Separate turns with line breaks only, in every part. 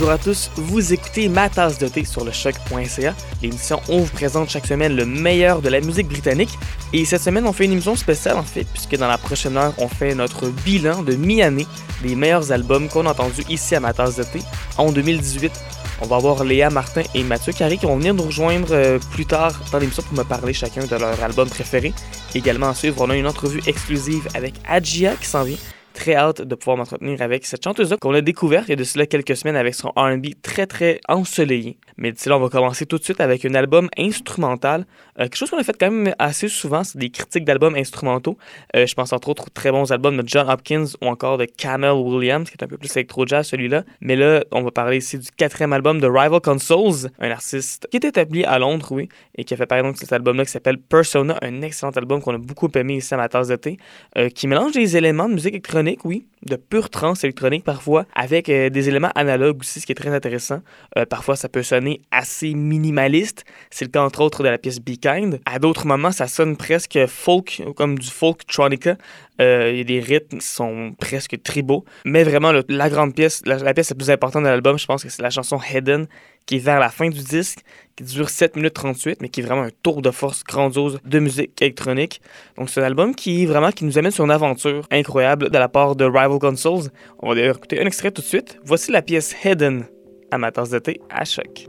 bonjour à tous. Vous écoutez Ma tasse de thé sur le choc.ca, l'émission où on vous présente chaque semaine le meilleur de la musique britannique. Et cette semaine, on fait une émission spéciale en fait, puisque dans la prochaine heure, on fait notre bilan de mi-année des meilleurs albums qu'on a entendus ici à Ma tasse de thé en 2018. On va avoir Léa Martin et Mathieu Carré qui vont venir nous rejoindre euh, plus tard dans l'émission pour me parler chacun de leur album préféré. Également à suivre, on a une entrevue exclusive avec Adjia qui s'en vient très hâte de pouvoir m'entretenir avec cette chanteuse-là qu'on a découverte il y a de cela quelques semaines avec son RB très très ensoleillé. Mais d'ici là, on va commencer tout de suite avec un album instrumental. Euh, quelque chose qu'on a fait quand même assez souvent, c'est des critiques d'albums instrumentaux. Euh, je pense entre autres aux très bons albums de John Hopkins ou encore de Camel Williams, qui est un peu plus électro-jazz celui-là. Mais là, on va parler ici du quatrième album de Rival Consoles, un artiste qui est établi à Londres, oui, et qui a fait par exemple cet album-là qui s'appelle Persona, un excellent album qu'on a beaucoup aimé ici à ma tasse de thé, euh, qui mélange des éléments de musique électronique, oui, de pure trance électronique parfois, avec des éléments analogues aussi, ce qui est très intéressant. parfois, ça peut sonner assez minimaliste. C'est le cas entre autres de la pièce Be Kind. À d'autres moments, ça sonne presque folk, comme du folk Euh, il y a des rythmes qui sont presque tribaux. Mais vraiment, la grande pièce, la, pièce la plus importante de l'album, je pense que c'est la chanson Hidden, qui est vers la fin du disque, qui dure 7 minutes 38, mais qui est vraiment un tour de force grandiose de musique électronique. Donc c'est un album qui vraiment qui nous amène sur une aventure incroyable de la part de Rival Consoles. On va d'ailleurs écouter un extrait tout de suite. Voici la pièce Hidden à ma tasse de à choc.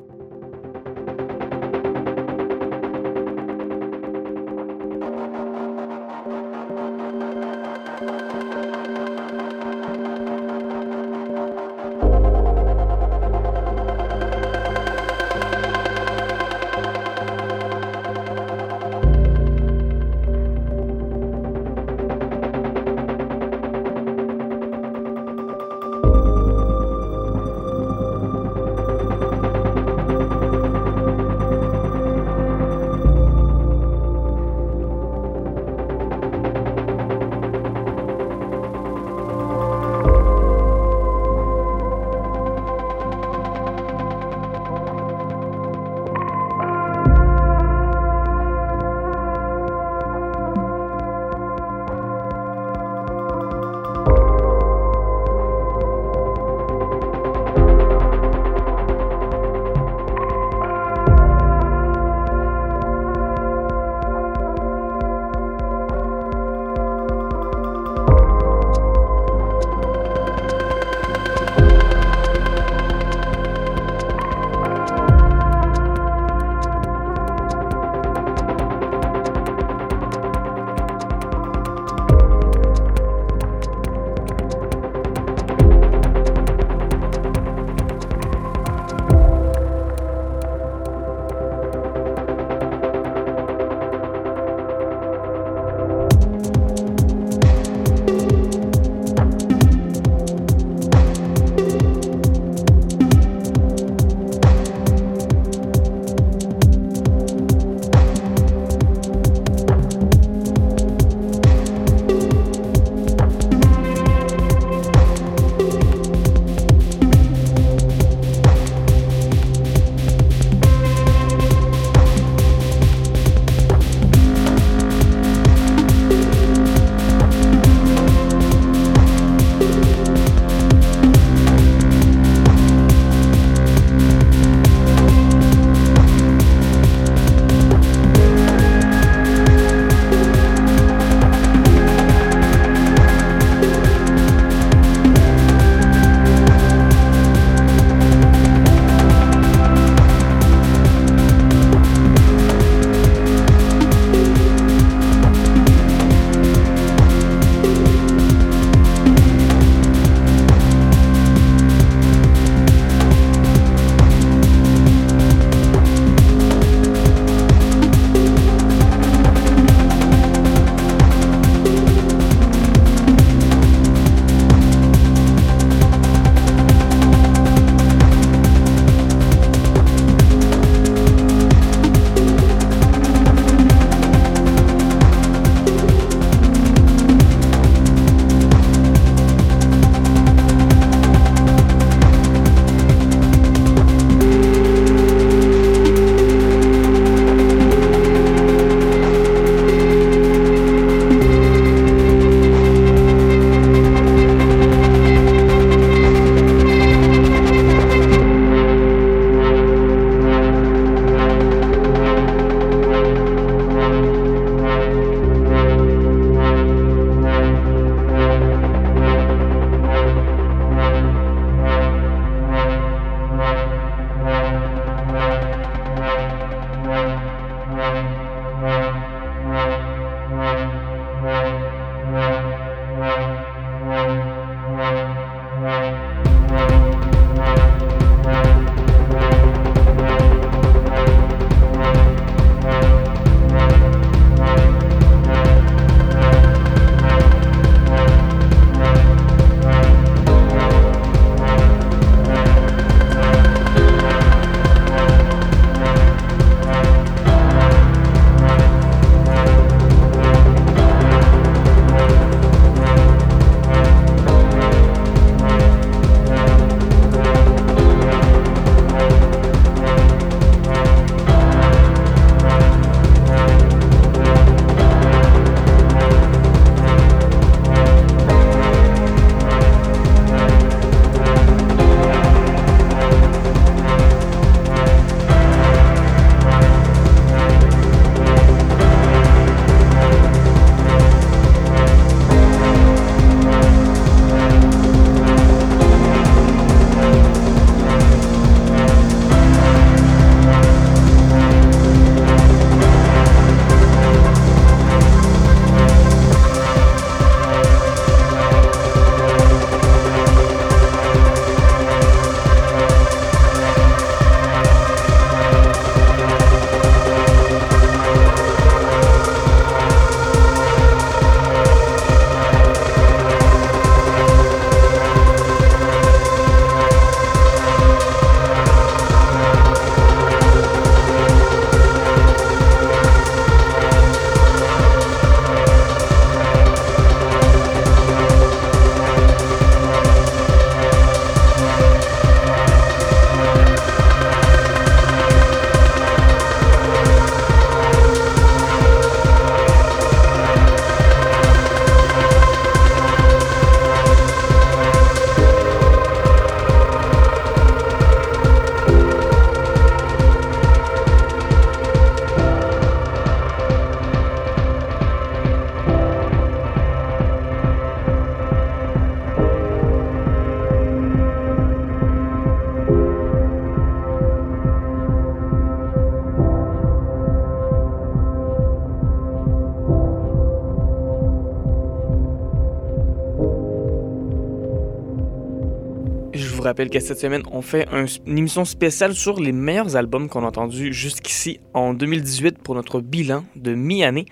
Rappelle cette semaine, on fait une émission spéciale sur les meilleurs albums qu'on a entendus jusqu'ici en 2018 pour notre bilan de mi-année.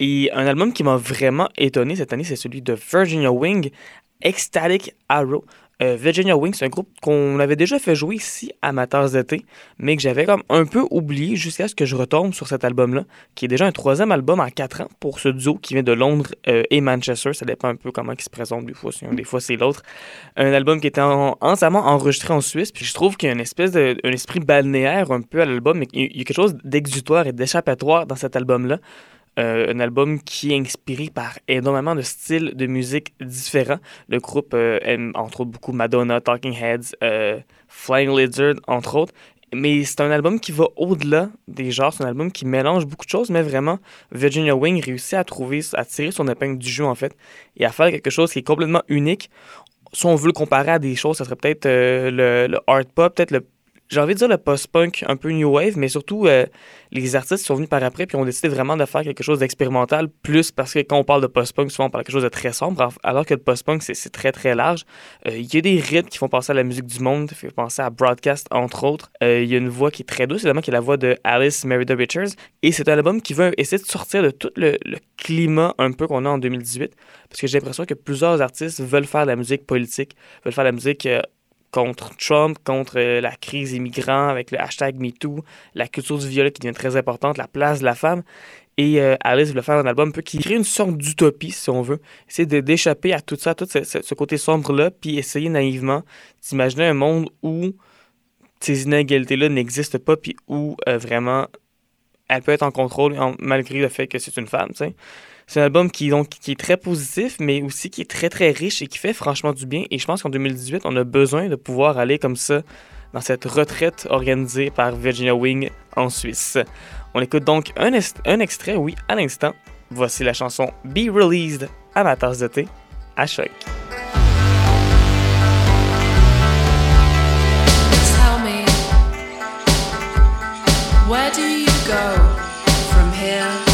Et un album qui m'a vraiment étonné cette année, c'est celui de Virginia Wing, Ecstatic Arrow. Euh, Virginia Wing, c'est un groupe qu'on avait déjà fait jouer ici, Amateurs d'été, mais que j'avais comme un peu oublié jusqu'à ce que je retombe sur cet album-là, qui est déjà un troisième album en quatre ans pour ce duo qui vient de Londres euh, et Manchester. Ça dépend un peu comment il se présente, des fois c'est des fois c'est l'autre. Un album qui était entièrement enregistré en Suisse, puis je trouve qu'il y a une espèce un esprit balnéaire un peu à l'album, mais il y a quelque chose d'exutoire et d'échappatoire dans cet album-là. Euh, un album qui est inspiré par énormément de styles de musique différents. Le groupe euh, aime entre autres beaucoup Madonna, Talking Heads, euh, Flying Lizard, entre autres. Mais c'est un album qui va au-delà des genres. C'est un album qui mélange beaucoup de choses, mais vraiment, Virginia Wing réussit à trouver, à tirer son épingle du jeu, en fait, et à faire quelque chose qui est complètement unique. Si on veut le comparer à des choses, ça serait peut-être le, le art pop, peut-être le j'ai envie de dire le post-punk un peu new wave, mais surtout euh, les artistes sont venus par après puis ont décidé vraiment de faire quelque chose d'expérimental, plus parce que quand on parle de post-punk, souvent on parle de quelque chose de très sombre, alors que le post-punk c'est très très large. Euh, il y a des rythmes qui font penser à la musique du monde, qui font penser à Broadcast entre autres. Euh, il y a une voix qui est très douce, évidemment, qui est la voix de Alice Merida Richards, et c'est un album qui veut essayer de sortir de tout le, le climat un peu qu'on a en 2018, parce que j'ai l'impression que plusieurs artistes veulent faire de la musique politique, veulent faire de la musique contre Trump, contre euh, la crise immigrante avec le hashtag MeToo, la culture du violet qui devient très importante, la place de la femme. Et euh, Alice voulait faire un album peu qui crée une sorte d'utopie, si on veut. Essayer d'échapper à tout ça, à tout ce, côté sombre-là, puis essayer naïvement d'imaginer un monde où ces inégalités-là n'existent pas, puis où euh, vraiment elle peut être en contrôle malgré le fait que c'est une femme, tu sais. C'est un album qui, donc, qui est très positif, mais aussi qui est très, très riche et qui fait franchement du bien. Et je pense qu'en 2018, on a besoin de pouvoir aller comme ça dans cette retraite organisée par Virginia Wing en Suisse. On écoute donc un, extrait, oui, à l'instant. Voici la chanson Be Released à ma tasse de à choc. where do you go from here?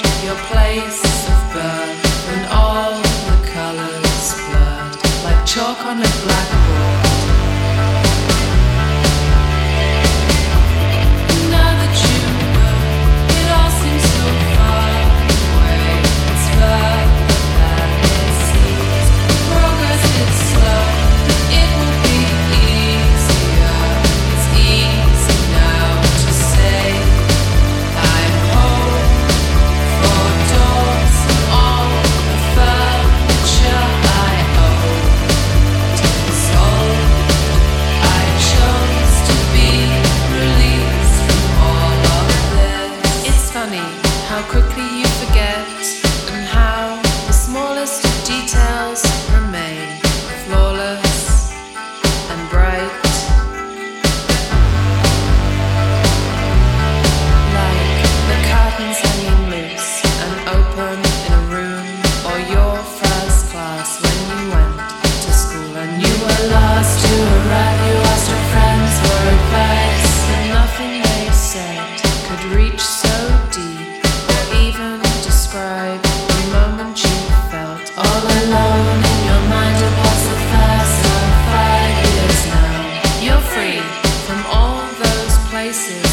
places.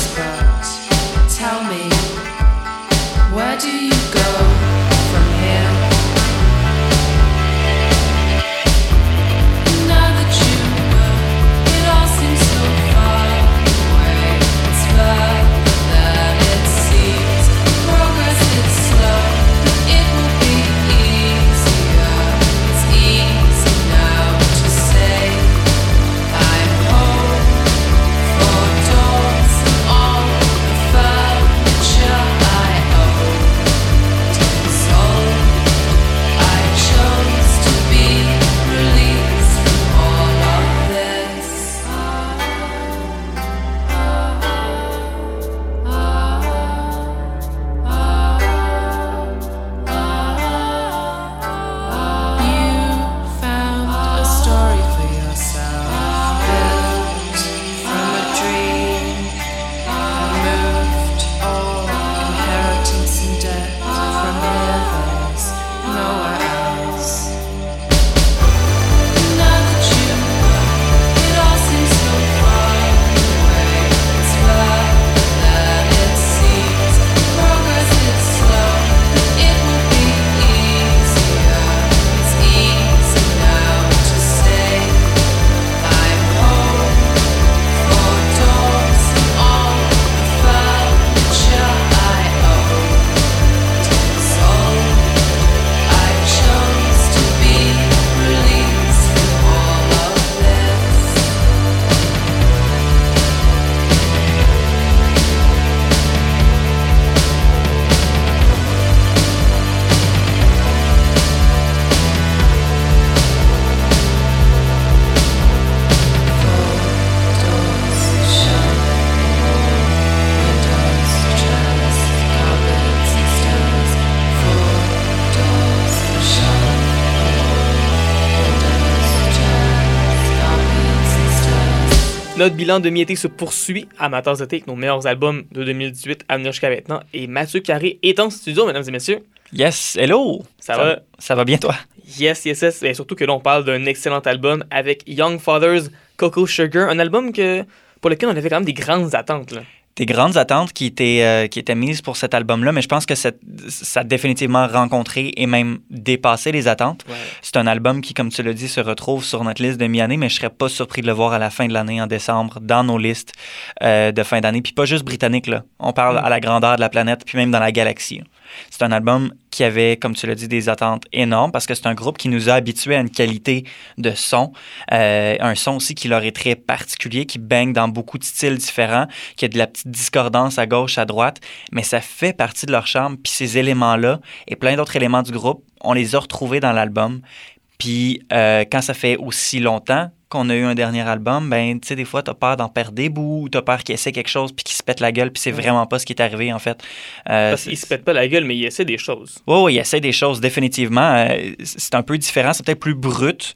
Notre bilan de mi-été se poursuit à Amateurs d'été avec nos meilleurs albums de 2018 à venir jusqu'à maintenant. Et Mathieu Carré est en studio, mesdames et messieurs.
Yes, hello!
Ça, va?
Ça va bien, toi?
Yes, yes, yes. Et surtout que là, on parle d'un excellent album avec Young Fathers, Coco Sugar. Un album que, pour lequel on avait quand même des grandes attentes. Là
des grandes attentes qui étaient, euh, qui étaient mises pour cet album-là, mais je pense que ça a définitivement rencontré et même dépassé les attentes. C'est un album qui, comme tu l'as dit, se retrouve sur notre liste de mi-année, mais je serais pas surpris de le voir à la fin de l'année, en décembre, dans nos listes euh, de fin d'année. Puis pas juste britannique, là. On parle mm. à la grandeur de la planète, puis même dans la galaxie. C'est un album qui avait, comme tu l'as dit, des attentes énormes parce que c'est un groupe qui nous a habitués à une qualité de son, euh, un son aussi qui leur est très particulier, qui baigne dans beaucoup de styles différents, qui a de la petite discordance à gauche, à droite, mais ça fait partie de leur charme. Puis ces éléments-là et plein d'autres éléments du groupe, on les a retrouvés dans l'album. Puis euh, quand ça fait aussi longtemps qu'on a eu un dernier album, ben, tu sais, des fois, t'as peur d'en perdre des bouts, ou t'as peur qu'il essaie quelque chose puis qu'il se pète la gueule, puis c'est vraiment pas ce qui est arrivé, en fait.
Euh, Parce qu'il se pète pas la gueule, mais il essaie des choses.
Oui, oui, il essaie des choses, définitivement. Euh, c'est un peu différent, c'est peut-être plus brut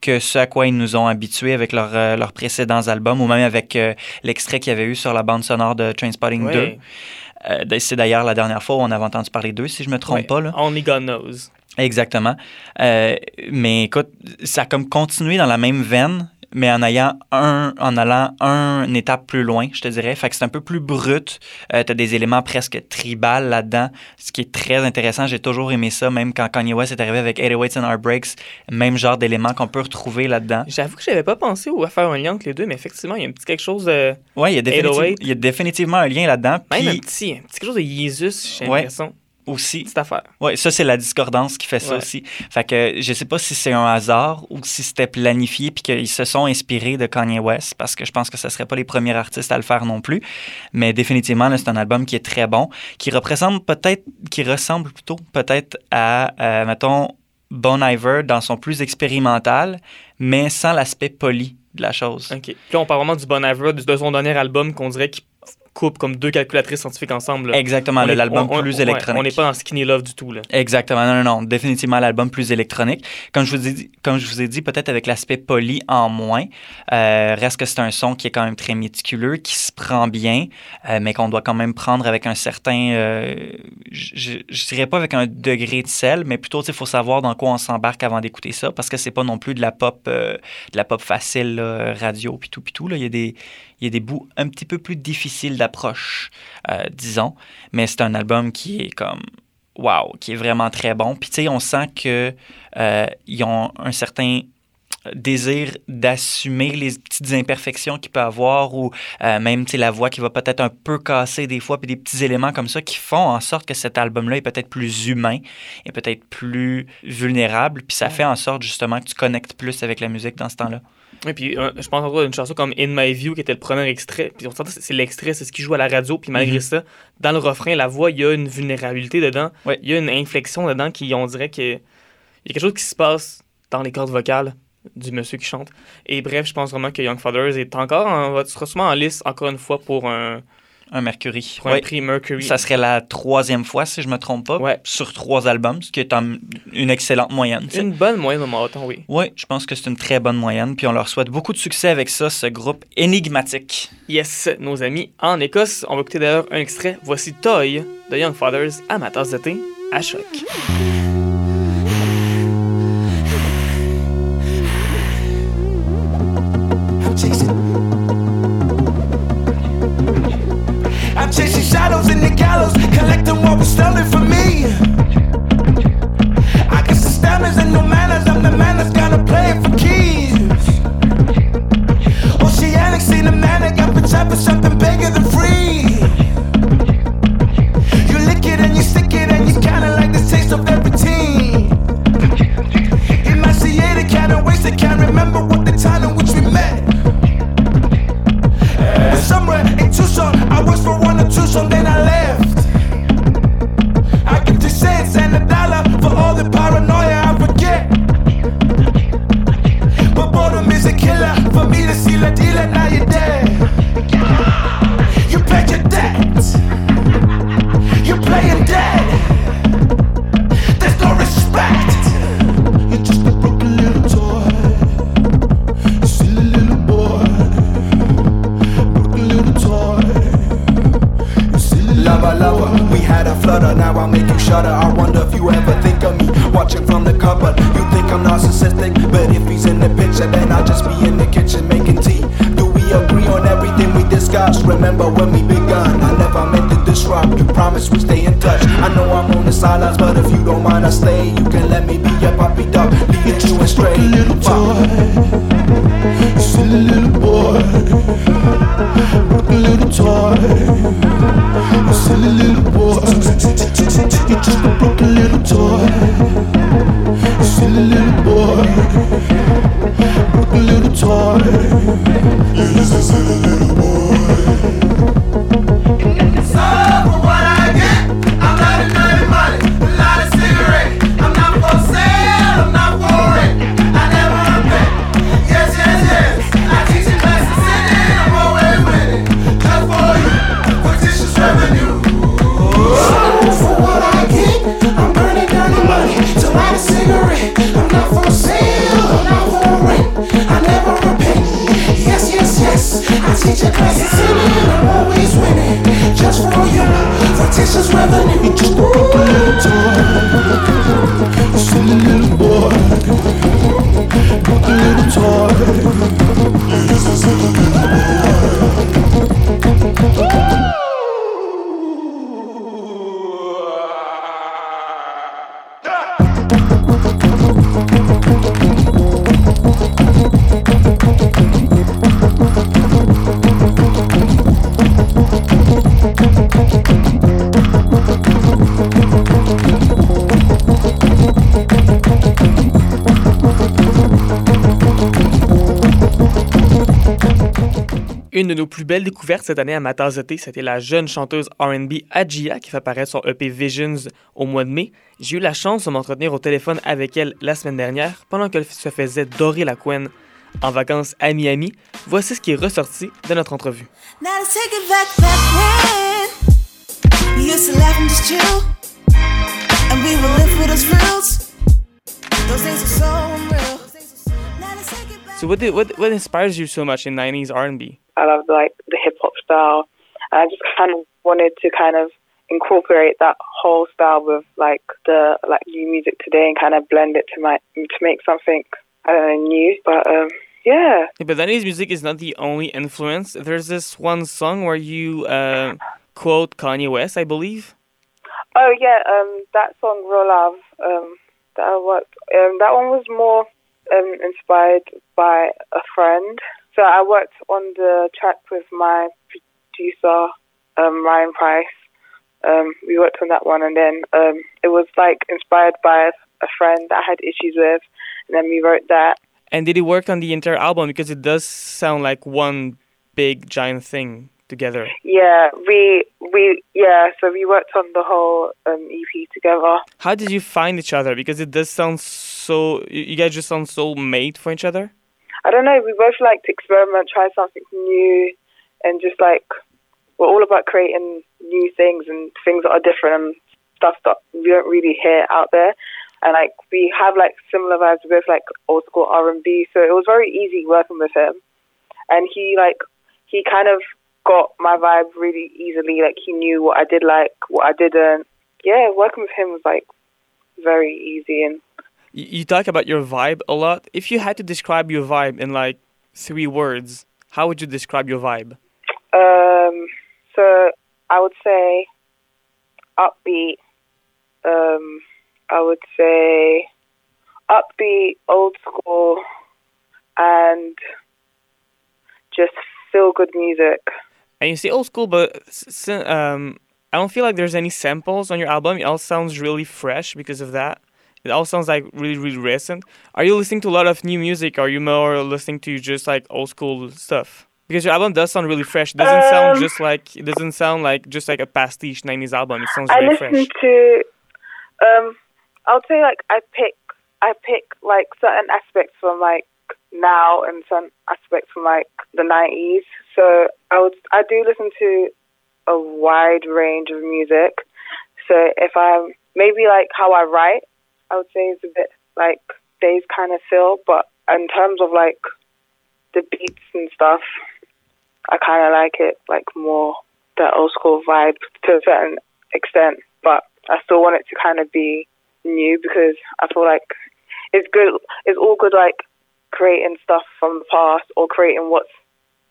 que ce à quoi ils nous ont habitués avec euh, leurs précédents albums, ou même avec l'extrait qu'il y avait eu sur la bande sonore de Trainspotting 2. c'est d'ailleurs la dernière fois où on avait entendu parler d'eux, si je me trompe pas. Là.
Only God knows.
Exactement. Euh, mais écoute, ça a comme continué dans la même veine, mais en ayant un, en allant un, une étape plus loin, je te dirais. Fait que c'est un peu plus brut. Euh, tu as des éléments presque tribal là-dedans, ce qui est très intéressant. J'ai toujours aimé ça, même quand Kanye West est arrivé avec 808 and Heartbreaks, même genre d'éléments qu'on peut retrouver là-dedans.
J'avoue que j'avais pas pensé à faire un lien entre les deux, mais effectivement, il y a un petit quelque chose de.
Ouais, il y a, il y a définitivement un lien là-dedans.
Même un petit, un petit quelque chose de Jesus, j'ai l'impression
aussi.
Cette affaire.
Oui, ça, c'est la discordance qui fait ça aussi. Fait que je sais pas si c'est un hasard ou si c'était planifié puis qu'ils se sont inspirés de Kanye West parce que je pense que ce serait pas les premiers artistes à le faire non plus. Mais définitivement, c'est un album qui est très bon, qui représente peut-être, qui ressemble plutôt peut-être à, euh, mettons, Bon Iver dans son plus expérimental, mais sans l'aspect poli de la chose.
OK. Puis là, on parle vraiment du Bon Iver, de son dernier album qu'on dirait qu'il coupe comme deux calculatrices scientifiques ensemble.
Exactement, l'album plus électronique.
on n'est pas dans Skinny Love du tout. Là.
Exactement, non, non, non, définitivement l'album plus électronique. Comme je vous ai dit, comme je vous ai dit peut-être avec l'aspect poli en moins, euh, reste que c'est un son qui est quand même très méticuleux, qui se prend bien, euh, mais qu'on doit quand même prendre avec un certain, euh, je, je, dirais pas avec un degré de sel, mais plutôt, il faut savoir dans quoi on s'embarque avant d'écouter ça, parce que c'est pas non plus de la pop, de la pop facile, radio, puis tout, puis tout. Là. Il y a des il y a des bouts un petit peu plus difficiles d'approche, euh, disons. Mais c'est un album qui est comme wow, qui est vraiment très bon. Puis tu sais, on sent que euh, ils ont un certain désir d'assumer les petites imperfections qu'il peut avoir ou euh, même la voix qui va peut-être un peu casser des fois puis des petits éléments comme ça qui font en sorte que cet album-là est peut-être plus humain et peut-être plus vulnérable puis ça fait en sorte justement que tu connectes plus avec la musique dans ce temps-là.
Oui, puis euh, je pense encore à une chanson comme In My View qui était le premier extrait. Puis on c'est l'extrait, c'est ce qui joue à la radio. Puis malgré mhm. ça, dans le refrain, la voix, il y a une vulnérabilité dedans. Il y a une inflexion dedans qui, on dirait qu'il y a quelque chose qui se passe dans les cordes vocales du monsieur qui chante. Et bref, je pense vraiment que Young Fathers est encore en, sera sûrement en liste encore une fois pour un,
un Mercury.
un prix Mercury.
Ça serait la troisième fois, si je me trompe pas, sur trois albums, ce qui est une excellente moyenne.
Une bonne moyenne au marathon, oui.
Oui, je pense que c'est une très bonne moyenne. Puis on leur souhaite beaucoup de succès avec ça, ce groupe énigmatique.
Yes, nos amis en Écosse. On va écouter d'ailleurs un extrait. Voici Toy de Young Fathers à ma tasse de thé à choc. Chasing shadows in the gallows, collecting what was stolen from me. I guess the stamina and no manners, I'm the man that's gotta play for keys. Oceanic, seen a man that got the for something bigger than Une de nos plus belles découvertes cette année à ma c'était la jeune chanteuse R&B Adjia qui fait apparaître son EP Visions au mois de mai. J'ai eu la chance de m'entretenir au téléphone avec elle la semaine dernière pendant qu'elle se faisait dorer la couenne en vacances à Miami. Voici ce qui est ressorti de notre entrevue. So what, did, what what inspires you so much in 90s R&B?
I love like the hip hop style. And I just kind of wanted to kind of incorporate that whole style with like the like new music today and kind of blend it to my to make something I don't know new. But um, yeah.
yeah. But 90s music is not the only influence. There's this one song where you uh, quote Kanye West, I believe.
Oh yeah, um, that song "Real Love." Um, that I worked. Um, that one was more um, inspired by a friend. So I worked on the track with my producer, um, Ryan Price. Um, we worked on that one, and then um, it was like inspired by a friend that I had issues with, and then we wrote that.
And did he work on the entire album? Because it does sound like one big giant thing together.
Yeah, we we yeah. So we worked on the whole um, EP together.
How did you find each other? Because it does sound so. You guys just sound so made for each other.
I don't know. We both like to experiment, try something new, and just like we're all about creating new things and things that are different and stuff that we don't really hear out there. And like we have like similar vibes. We both like old school R and B, so it was very easy working with him. And he like he kind of got my vibe really easily. Like he knew what I did like, what I didn't. Yeah, working with him was like very easy and
you talk about your vibe a lot. If you had to describe your vibe in like three words, how would you describe your vibe?
Um, so I would say upbeat. Um, I would say upbeat, old school, and just feel good music.
And you say old school, but um, I don't feel like there's any samples on your album. It all sounds really fresh because of that. It all sounds like really, really recent. Are you listening to a lot of new music? Or are you more listening to just like old school stuff? Because your album does sound really fresh. It doesn't um, sound just like it doesn't sound like just like a pastiche '90s album. It sounds
I
really
fresh. I listen to. Um, I'll say like I pick I pick like certain aspects from like now and some aspects from like the '90s. So I would I do listen to a wide range of music. So if I'm maybe like how I write, I would say it's a bit like days kind of feel, but in terms of like the beats and stuff, I kind of like it like more that old school vibe to a certain extent, but I still want it to kind of be new because I feel like it's good. It's all good like creating stuff from the past or creating what's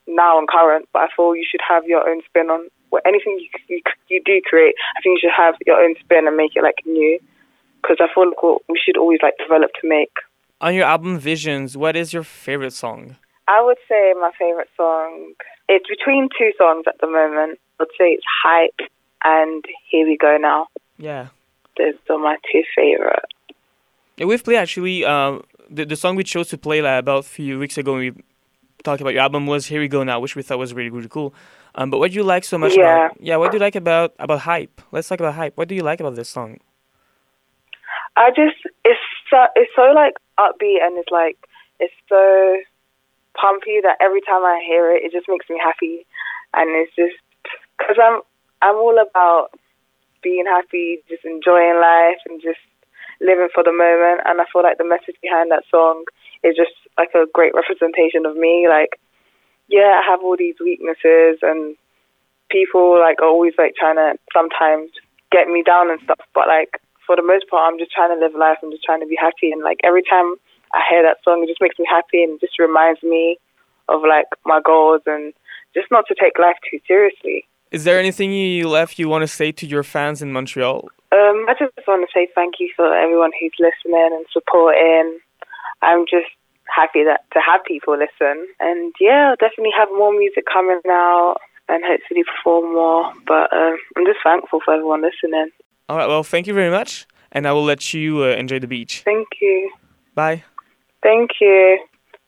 now and current, but I feel you should have your own spin on what anything you, you you do create. I think you should have your own spin and make it like new, because I feel like we should always like develop to make.
On your album Visions, what is your favorite song?
I would say my favorite song. It's between two songs at the moment. I'd say it's Hype and Here We Go Now.
Yeah.
Those are my two favorite.
Yeah, we've played actually uh, the the song we chose to play like, about a few weeks ago when we talked about your album was Here We Go Now, which we thought was really really cool. Um, but what do you like so much
Yeah.
about yeah? What do you like about about hype? Let's talk about hype. What do you like about this song?
I just it's so it's so like upbeat and it's like it's so pumpy that every time I hear it, it just makes me happy, and it's just because I'm I'm all about being happy, just enjoying life, and just living for the moment. And I feel like the message behind that song is just like a great representation of me. Like, yeah, I have all these weaknesses, and people like are always like trying to sometimes get me down and stuff, but like for the most part, I'm just trying to live life. I'm just trying to be happy. And like every time I hear that song, it just makes me happy and just reminds me of like my goals and just not to take life too seriously.
Is there anything you left you want to say to your fans in Montreal?
Um, I just want to say thank you for everyone who's listening and supporting. I'm just happy that to have people listen. And yeah, I'll definitely have more music coming out and hopefully perform more. But um, I'm just thankful for everyone listening.
All right. Well, thank you very much, and I will let you uh, enjoy the beach.
Thank you.
Bye.
Thank you.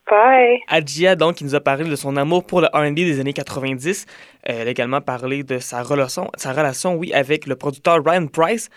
Bye.
Adjia, donc, qui nous a parlé de son amour pour le R&B des années 90. Euh, elle a également parlé de sa relation, sa relation, oui, avec le producteur Ryan Price,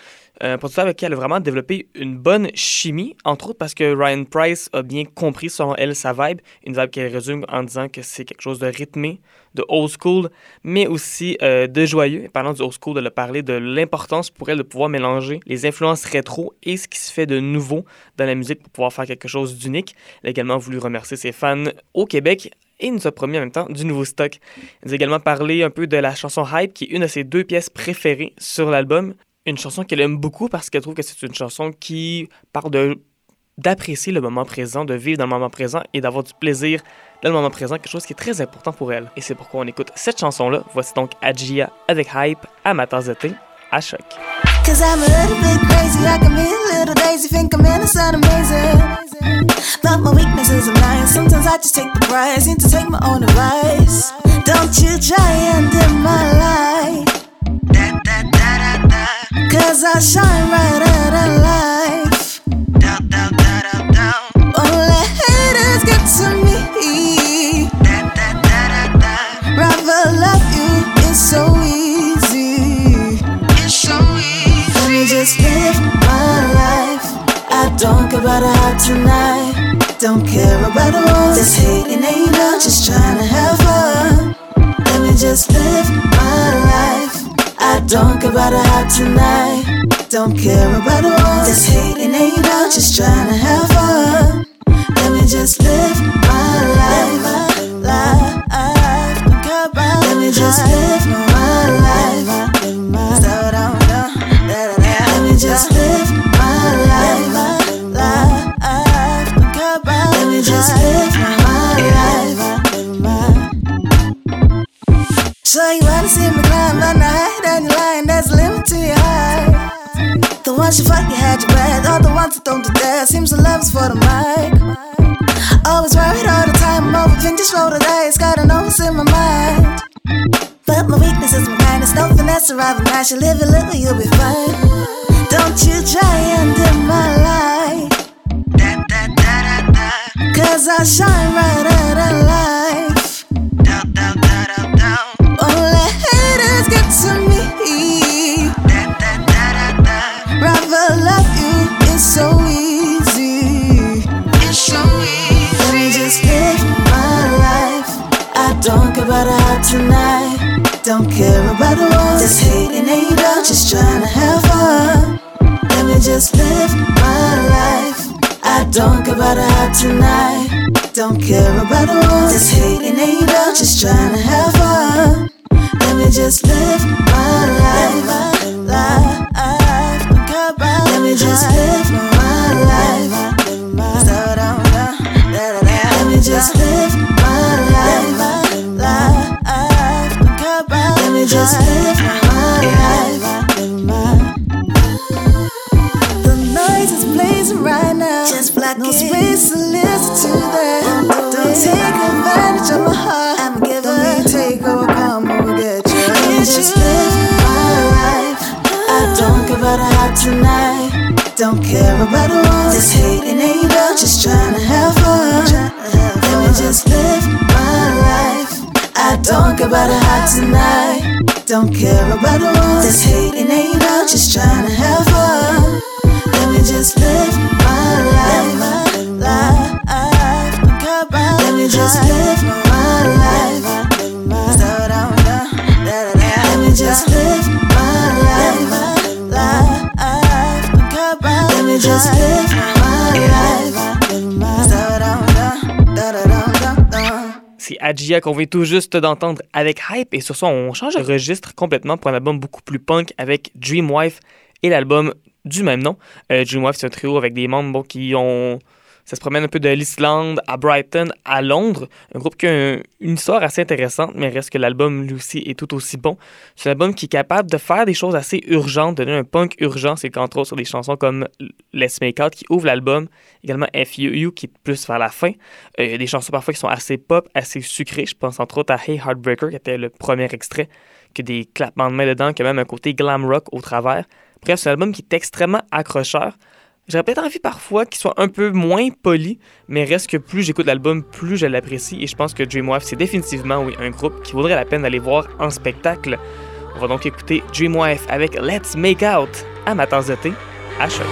un producteur avec qui elle a vraiment développé une bonne chimie, entre autres parce que Ryan Price a bien compris, selon elle, sa vibe, une vibe qu'elle résume en disant que c'est quelque chose de rythmé, de old school, mais aussi euh, de joyeux. Parlant du old school, elle a parlé de l'importance pour elle de pouvoir mélanger les influences rétro et ce qui se fait de nouveau dans la musique pour pouvoir faire quelque chose d'unique. Elle a également voulu remercier ses fans au Québec et nous a promis en même temps du nouveau stock. Elle nous a également parlé un peu de la chanson Hype, qui est une de ses deux pièces préférées sur l'album. Une chanson qu'elle aime beaucoup parce qu'elle trouve que c'est une chanson qui parle de d'apprécier le moment présent, de vivre dans le moment présent et d'avoir du plaisir dans le moment présent, quelque chose qui est très important pour elle. Et c'est pourquoi on écoute cette chanson-là. Voici donc Adjia avec Hype à ma à choc.
Sometimes I just take the prize, to take my own advice. Don't you try and my. Cause I shine brighter than life. Da, da, da, da, da. Only haters get to me. Da, da, da, da, da. Rather love you, it's so easy. It's so easy. Let me just live my life. I don't care about a hot tonight. Don't care about the ones that's hating, ain't no just trying to have fun. Let me just live my life. I don't care about a hot tonight. Don't care about the ones that's hating, ain't no just trying to have fun. Let me just live my life. life. Don't care about Let me just live Ones you had your breath. All the ones that don't do that seems the love's for the mic. Always worried all the time, I'm overthinking, just roll the dice. Gotta know what's in my mind. But my weakness is my kindness, no finesse arriving. I should live a little, you'll be fine. Don't you try and dim my light. Cause I shine brighter than life. Tonight. Don't care about the ones that's hating, ain't no just trying to have fun. Let me just live my life. I don't care about a hot tonight. Don't care about the ones that's hating, ain't no just trying to have fun. Let me just live my life. Let me just live my life. Let me just live just live my life. My the noise is blazing right now. Just black no space to listen to that. Don't take advantage of my heart. I'm giver. Don't take over, come over, get you. Me just live my life. I don't care about a hot tonight. Don't care about the ones that's hating, ain't just trying to have fun. Let me just live my life. I don't care about a hot tonight. Don't care about the ones that's hating, ain't just trying to have fun. Let me just live my life. Don't care about Let me just live my life. Let me just live my life. Life. Don't care about Let me just live my life.
Adjia qu'on vient tout juste d'entendre avec Hype. Et sur ça, on change de registre complètement pour un album beaucoup plus punk avec Dreamwife et l'album du même nom. Euh, Dreamwife, c'est un trio avec des membres qui ont. Ça se promène un peu de l'Islande à Brighton à Londres. Un groupe qui a un- une histoire assez intéressante, mais reste que l'album, lui aussi, est tout aussi bon. C'est un album qui est capable de faire des choses assez urgentes, de donner un punk urgent. C'est qu'entre autres sur des chansons comme Let's Make Out qui ouvre l'album, également FUU qui est plus vers la fin. Euh, Il y a des chansons parfois qui sont assez pop, assez sucrées. Je pense entre autres à Hey Heartbreaker, qui était le premier extrait, qui a des clapements de main dedans, qui a même un côté glam rock au travers. Bref, c'est un album qui est extrêmement accrocheur. J'aurais peut-être envie parfois qu'il soit un peu moins poli, mais reste que plus j'écoute l'album, plus je l'apprécie. Et je pense que Dreamwife, c'est définitivement oui, un groupe qui vaudrait la peine d'aller voir en spectacle. On va donc écouter Dreamwife avec Let's Make Out à ma tasse de thé à choc.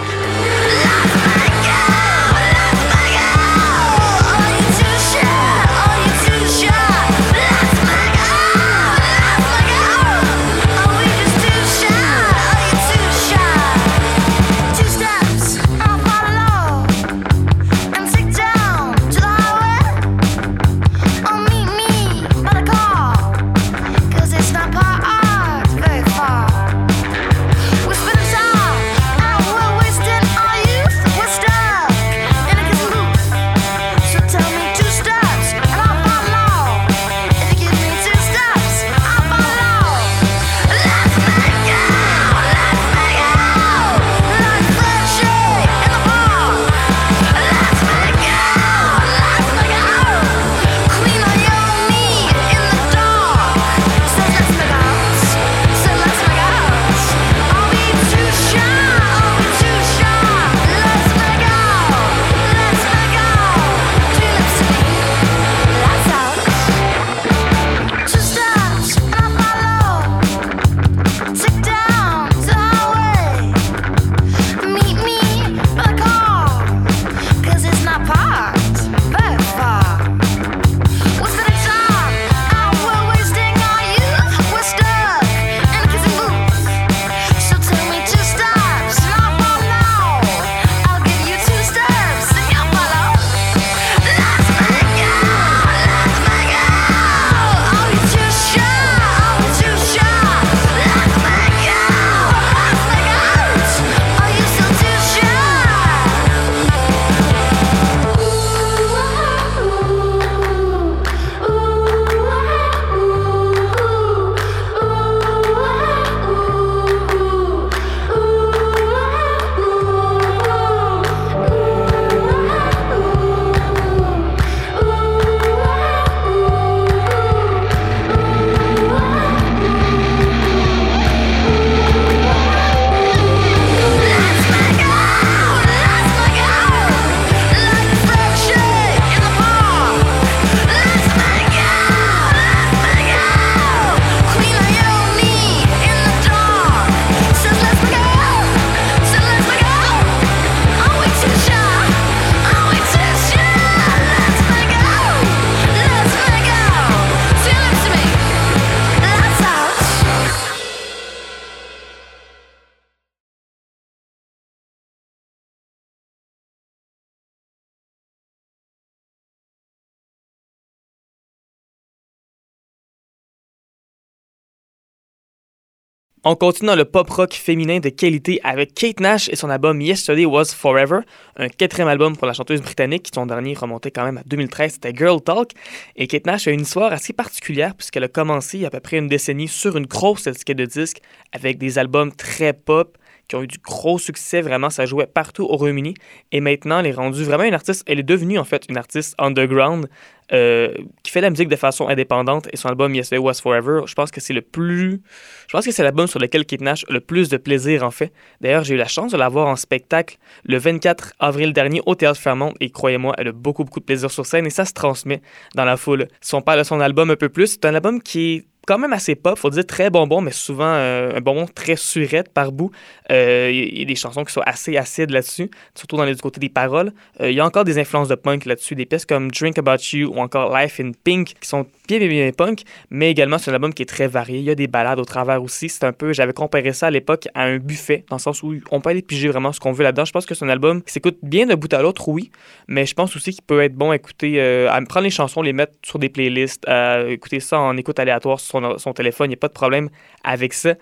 On continue dans le pop rock féminin de qualité avec Kate Nash et son album Yesterday Was Forever, un quatrième album pour la chanteuse britannique. Son dernier remontait quand même à 2013, c'était Girl Talk. Et Kate Nash a une histoire assez particulière puisqu'elle a commencé il y a à peu près une décennie sur une grosse étiquette de disque avec des albums très pop qui ont eu du gros succès. Vraiment, ça jouait partout au Royaume-Uni. Et maintenant, elle est rendue vraiment une artiste. Elle est devenue en fait une artiste underground euh, qui fait la musique de façon indépendante. Et son album Yesterday Was Forever, je pense que c'est le plus. Je pense que c'est l'album sur lequel Kate Nash a le plus de plaisir en fait. D'ailleurs, j'ai eu la chance de la voir en spectacle le 24 avril dernier au Théâtre Fairmont. Et croyez-moi, elle a beaucoup, beaucoup de plaisir sur scène et ça se transmet dans la foule. Si on parle de son album un peu plus, c'est un album qui est quand même assez pop, faut dire très bonbon, mais souvent euh, un bonbon très surette par bout. Euh, Il y, a des chansons qui sont assez acides là-dessus, surtout dans les, du côté des paroles. Euh, Il y a encore des influences de punk là-dessus, des pièces comme Drink About You ou encore Life in Pink qui sont bien, bien, bien punk, mais également c'est un album qui est très varié. Il y a des balades au travers aussi. C'est un peu, j'avais comparé ça à l'époque à un buffet, dans le sens où on peut aller piger vraiment ce qu'on veut là-dedans. Je pense que c'est un album qui s'écoute bien d'un bout à l'autre, oui, mais je pense aussi qu'il peut être bon à écouter, euh, à prendre les chansons, les mettre sur des playlists, à écouter ça en écoute aléatoire sur son, son téléphone. Il n'y a pas de problème avec ça.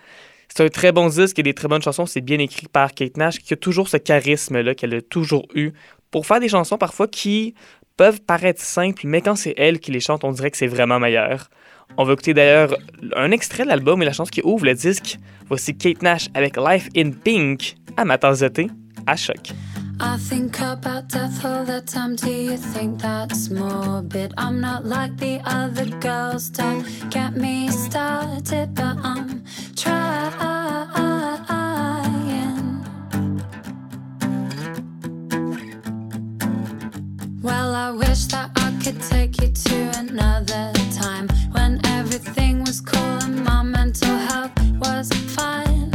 C'est un très bon disque et des très bonnes chansons. C'est bien écrit par Kate Nash, qui a toujours ce charisme-là qu'elle a toujours eu pour faire des chansons parfois qui peuvent paraître simples, mais quand c'est elle qui les chante, on dirait que c'est vraiment meilleur. On va écouter d'ailleurs un extrait de l'album et la chanson qui ouvre le disque. Voici Kate Nash avec Life in Pink à ma tasse à choc.
I think about death all the time. Do you think that's morbid? I'm not like the other girls. Don't get me started, but I'm trying. Well, I wish that I could take you to another time when everything was cool and my mental health was fine.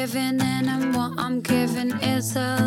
Giving in, and what I'm giving is a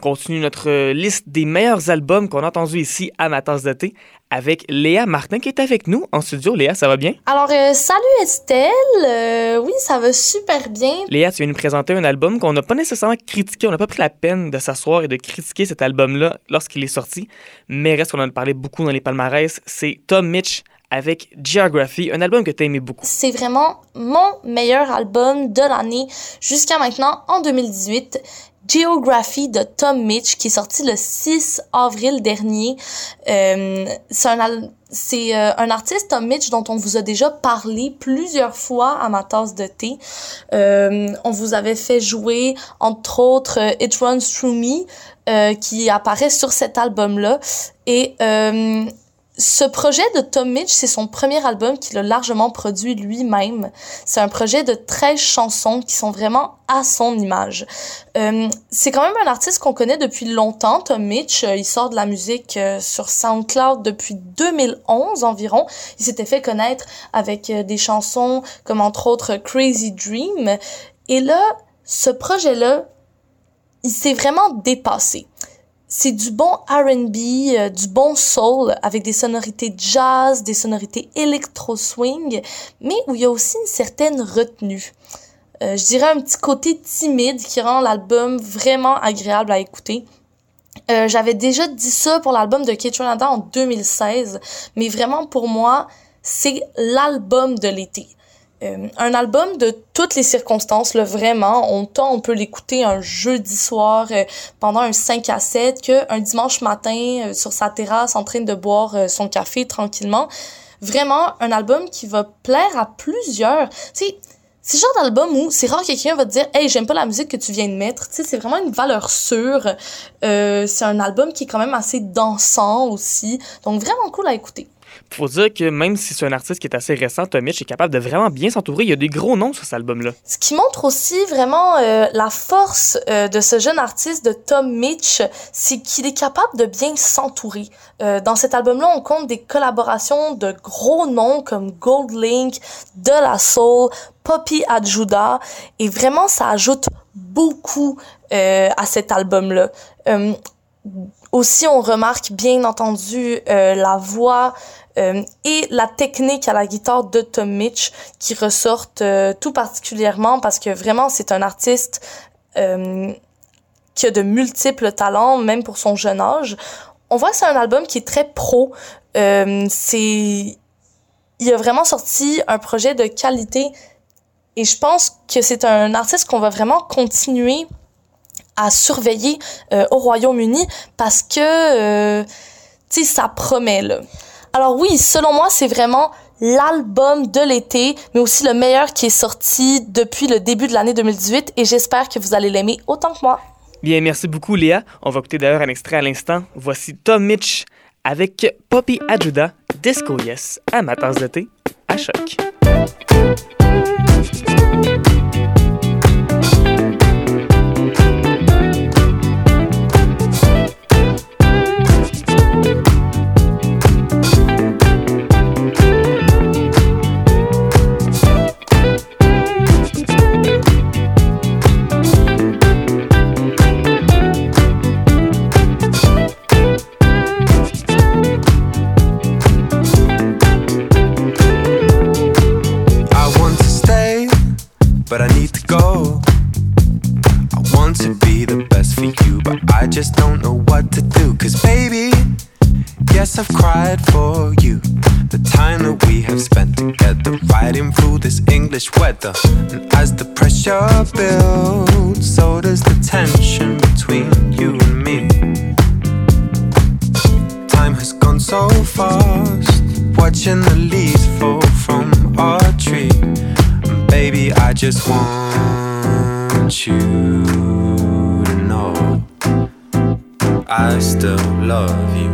continue notre euh, liste des meilleurs albums qu'on a entendus ici à ma tasse de thé avec Léa Martin qui est avec nous en studio. Léa, ça va bien?
Alors, euh, salut Estelle. Euh, oui, ça va super bien.
Léa, tu viens nous présenter un album qu'on n'a pas nécessairement critiqué. On n'a pas pris la peine de s'asseoir et de critiquer cet album-là lorsqu'il est sorti. Mais reste qu'on en a parlé beaucoup dans les palmarès. C'est Tom Mitch avec Geography, un album que tu as aimé beaucoup.
C'est vraiment mon meilleur album de l'année jusqu'à maintenant en 2018. Geography de Tom Mitch qui est sorti le 6 avril dernier. Euh, c'est un, c'est euh, un artiste Tom Mitch dont on vous a déjà parlé plusieurs fois à ma tasse de thé. Euh, on vous avait fait jouer entre autres It Runs Through Me qui apparaît sur cet album-là et ce projet de Tom Mitch, c'est son premier album qu'il a largement produit lui-même. C'est un projet de 13 chansons qui sont vraiment à son image. Euh, c'est quand même un artiste qu'on connaît depuis longtemps, Tom Mitch. Euh, Il sort de la musique euh, sur SoundCloud depuis 2011 environ. Il s'était fait connaître avec euh, des chansons comme entre autres Crazy Dream. Et là, ce projet-là, il s'est vraiment dépassé c'est du bon R&B, euh, du bon soul avec des sonorités jazz, des sonorités électro swing, mais où il y a aussi une certaine retenue. Euh, je dirais un petit côté timide qui rend l'album vraiment agréable à écouter. Euh, J'avais déjà dit ça pour l'album de Kate Renata en 2016, mais vraiment pour moi, c'est l'album de l'été. Euh, un album de toutes les circonstances, là, vraiment. On, on peut l'écouter un jeudi soir euh, pendant un 5 à 7 qu'un dimanche matin euh, sur sa terrasse en train de boire son café tranquillement. Vraiment un album qui va plaire à plusieurs. Tu sais, c'est le genre d'album où c'est rare que quelqu'un va te dire Hey, j'aime pas la musique que tu viens de mettre. Tu sais, c'est vraiment une valeur sûre. C'est un album qui est quand même assez dansant aussi. Donc vraiment cool à écouter.
Faut dire que même si c'est un artiste qui est assez récent, Tom Mitch est capable de vraiment bien s'entourer. Il y a des gros noms sur cet album-là.
Ce qui montre aussi vraiment euh, la force euh, de ce jeune artiste de Tom Mitch, c'est qu'il est capable de bien s'entourer. Euh, dans cet album-là, on compte des collaborations de gros noms comme Gold Link, De La Soul, Poppy Adjuda, et vraiment ça ajoute beaucoup à cet album-là. Aussi, on remarque bien entendu la voix euh, et la technique à la guitare de Tom Mitch qui ressortent euh, tout particulièrement parce que vraiment c'est un artiste euh, qui a de multiples talents, même pour son jeune âge. On voit que c'est un album qui est très pro. C'est il a vraiment sorti un projet de qualité et je pense que c'est un artiste qu'on va vraiment continuer à surveiller au Royaume-Uni parce que tu sais ça promet là. Alors oui, selon moi, c'est vraiment l'album de l'été, mais aussi le meilleur qui est sorti depuis le début de l'année 2018 et j'espère que vous allez l'aimer autant que moi.
Bien, merci beaucoup, Léa. On va écouter d'ailleurs un extrait à l'instant. Voici Tom Mitch avec Poppy Ajuda, Disco Yes, à ma tasse de thé, à choc.
Weather. And as the pressure builds, so does the tension between you and me. Time has gone so fast, watching the leaves fall from our tree. And baby, I just want you to know I still love you,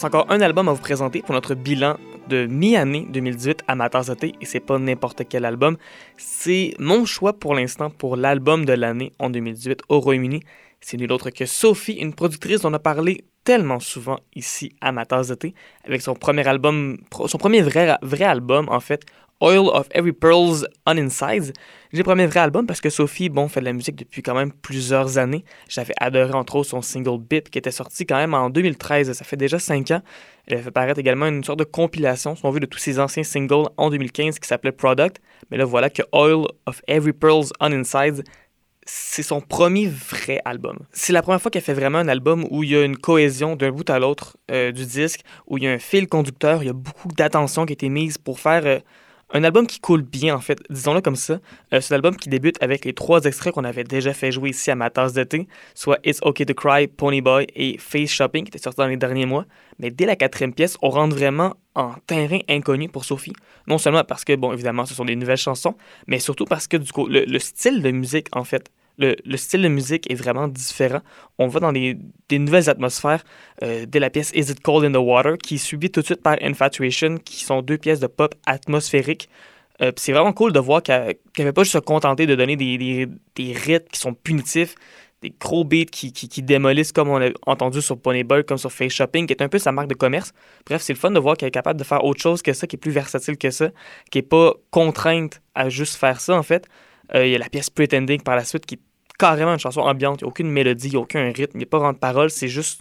reste encore un album à vous présenter pour notre bilan de mi-année 2018 à Matanzate et c'est pas n'importe quel album. C'est mon choix pour l'instant pour l'album de l'année en 2018 au Royaume-Uni. C'est nul autre que Sophie, une productrice dont on a parlé tellement souvent ici à Matanzate avec son premier album, son premier vrai, vrai album en fait, Oil of Every Pearl's On Inside. J'ai premier vrai album parce que Sophie, bon, fait de la musique depuis quand même plusieurs années. J'avais adoré entre autres son single Bip qui était sorti quand même en 2013, ça fait déjà 5 ans. Elle a fait paraître également une sorte de compilation, si on veut, de tous ses anciens singles en 2015 qui s'appelait Product. Mais là, voilà que Oil of Every Pearl's On Inside, c'est son premier vrai album. C'est la première fois qu'elle fait vraiment un album où il y a une cohésion d'un bout à l'autre euh, du disque, où il y a un fil conducteur, il y a beaucoup d'attention qui a été mise pour faire euh, un album qui coule bien, en fait, disons-le comme ça. Euh, c'est l'album qui débute avec les trois extraits qu'on avait déjà fait jouer ici à ma tasse d'été, soit It's Okay to Cry, Pony Boy et Face Shopping, qui étaient sortis dans les derniers mois. Mais dès la quatrième pièce, on rentre vraiment en terrain inconnu pour Sophie. Non seulement parce que, bon, évidemment, ce sont des nouvelles chansons, mais surtout parce que, du coup, le style de musique, en fait, le, le, style de musique est vraiment différent. On va dans des, nouvelles atmosphères euh, dès la pièce Is It Cold in the Water, qui est suivie tout de suite par Infatuation, qui sont deux pièces de pop atmosphériques. Euh, c'est vraiment cool de voir qu'elle qu n'avait pas juste se contenter de donner des, des, rythmes qui sont punitifs, des gros beats qui, démolissent comme on a entendu sur Ponyboy, comme sur Face Shopping, qui est un peu sa marque de commerce. Bref, c'est le fun de voir qu'elle est capable de faire autre chose que ça, qui est plus versatile que ça, qui n'est pas contrainte à juste faire ça, en fait. Euh, il y a la pièce Pretending par la suite qui est carrément une chanson ambiante. Il n'y a aucune mélodie, il n'y a aucun rythme, il n'y a pas vraiment de parole. C'est juste,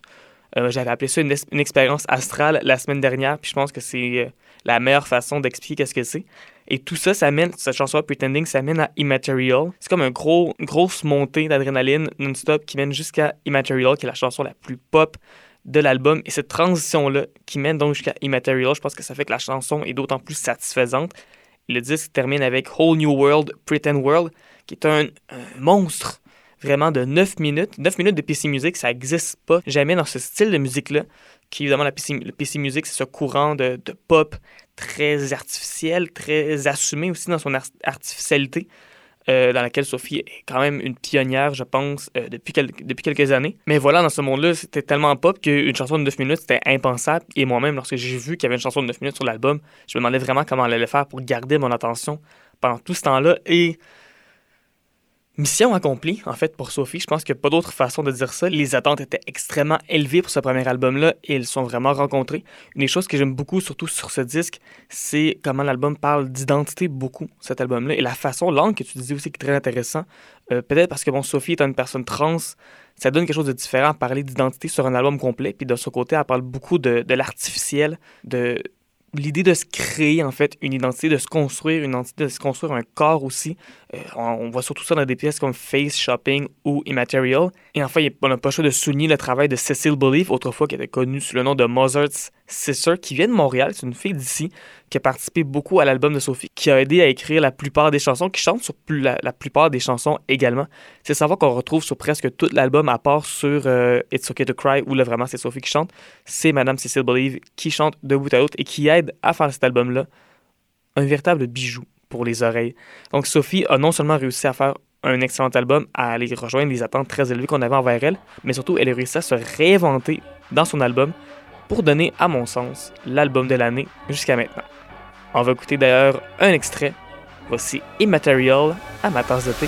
euh, j'avais appelé ça une, expérience astrale la semaine dernière. Puis je pense que c'est euh, la meilleure façon d'expliquer qu'est-ce que c'est. Et tout ça, ça mène, cette chanson Pretending, ça mène à Immaterial. C'est comme une grosse montée d'adrénaline non-stop qui mène jusqu'à Immaterial, qui est la chanson la plus pop de l'album. Et cette transition-là, qui mène donc jusqu'à Immaterial, je pense que ça fait que la chanson est d'autant plus satisfaisante. Le disque termine avec Whole New World, Pretend World, qui est un monstre vraiment de 9 minutes. 9 minutes de PC Music, ça n'existe pas jamais dans ce style de musique-là. Qui, évidemment, la PC, le PC Music, c'est ce courant de, pop très artificiel, très assumé aussi dans son art artificialité, euh, dans laquelle Sophie est quand même une pionnière, je pense, euh, depuis, depuis quelques années. Mais voilà, dans ce monde-là, c'était tellement pop qu'une chanson de 9 minutes, c'était impensable. Et moi-même, lorsque j'ai vu qu'il y avait une chanson de 9 minutes sur l'album, je me demandais vraiment comment elle allait faire pour garder mon attention pendant tout ce temps-là. Et
Mission accomplie, en fait, pour Sophie. Je pense qu'il n'y a pas d'autre façon de dire ça. Les attentes étaient extrêmement élevées pour ce premier album-là et elles sont vraiment rencontrées. Une des choses que j'aime beaucoup, surtout sur ce disque, c'est comment l'album parle d'identité beaucoup, cet album-là. Et la façon, l'angle que tu disais aussi qui est très intéressant. Euh, Peut-être parce que, bon, Sophie est une personne trans, ça donne quelque chose de différent à parler d'identité sur un album complet. Puis de son côté, elle parle beaucoup de, de l'artificiel, de l'idée de se créer en fait une identité, de se construire une identité, de se construire un corps aussi. Euh, on, voit surtout ça dans des pièces comme Face Shopping ou Immaterial. Et enfin, on n'a pas le choix de souligner le travail de Cecile Believe, autrefois qui était connue sous le nom de Mozart's Sister, qui vient de Montréal. C'est une fille d'ici qui a participé beaucoup à l'album de Sophie, qui a aidé à écrire la plupart des chansons, qui chante sur la, plupart des chansons également. C'est savoir qu'on retrouve sur presque tout l'album, à part sur euh, It's Okay to Cry, où là vraiment c'est Sophie qui chante. C'est Madame Cecile Believe qui chante de bout à l'autre et qui aide à faire cet album-là un véritable bijou pour les oreilles. Donc Sophie a non seulement réussi à faire un excellent album, à aller rejoindre les attentes très élevées qu'on avait envers elle, mais surtout elle a réussi à se réinventer dans son album pour donner, à mon sens, l'album de l'année jusqu'à maintenant. On va écouter d'ailleurs un extrait. Voici Immaterial à ma tasse de thé.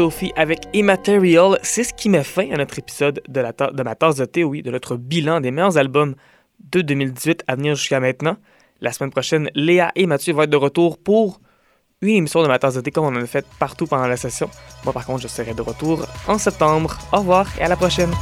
Sophie avec Immaterial. C'est ce qui met fin à notre épisode de, la de ma tasse de thé, oui, de notre bilan des meilleurs albums de 2018 à venir jusqu'à maintenant.
La semaine prochaine, Léa et Mathieu vont être de retour pour une émission de ma tasse de thé comme on en a fait partout pendant la session. Moi, par contre, je serai de retour en septembre. Au revoir et à la prochaine.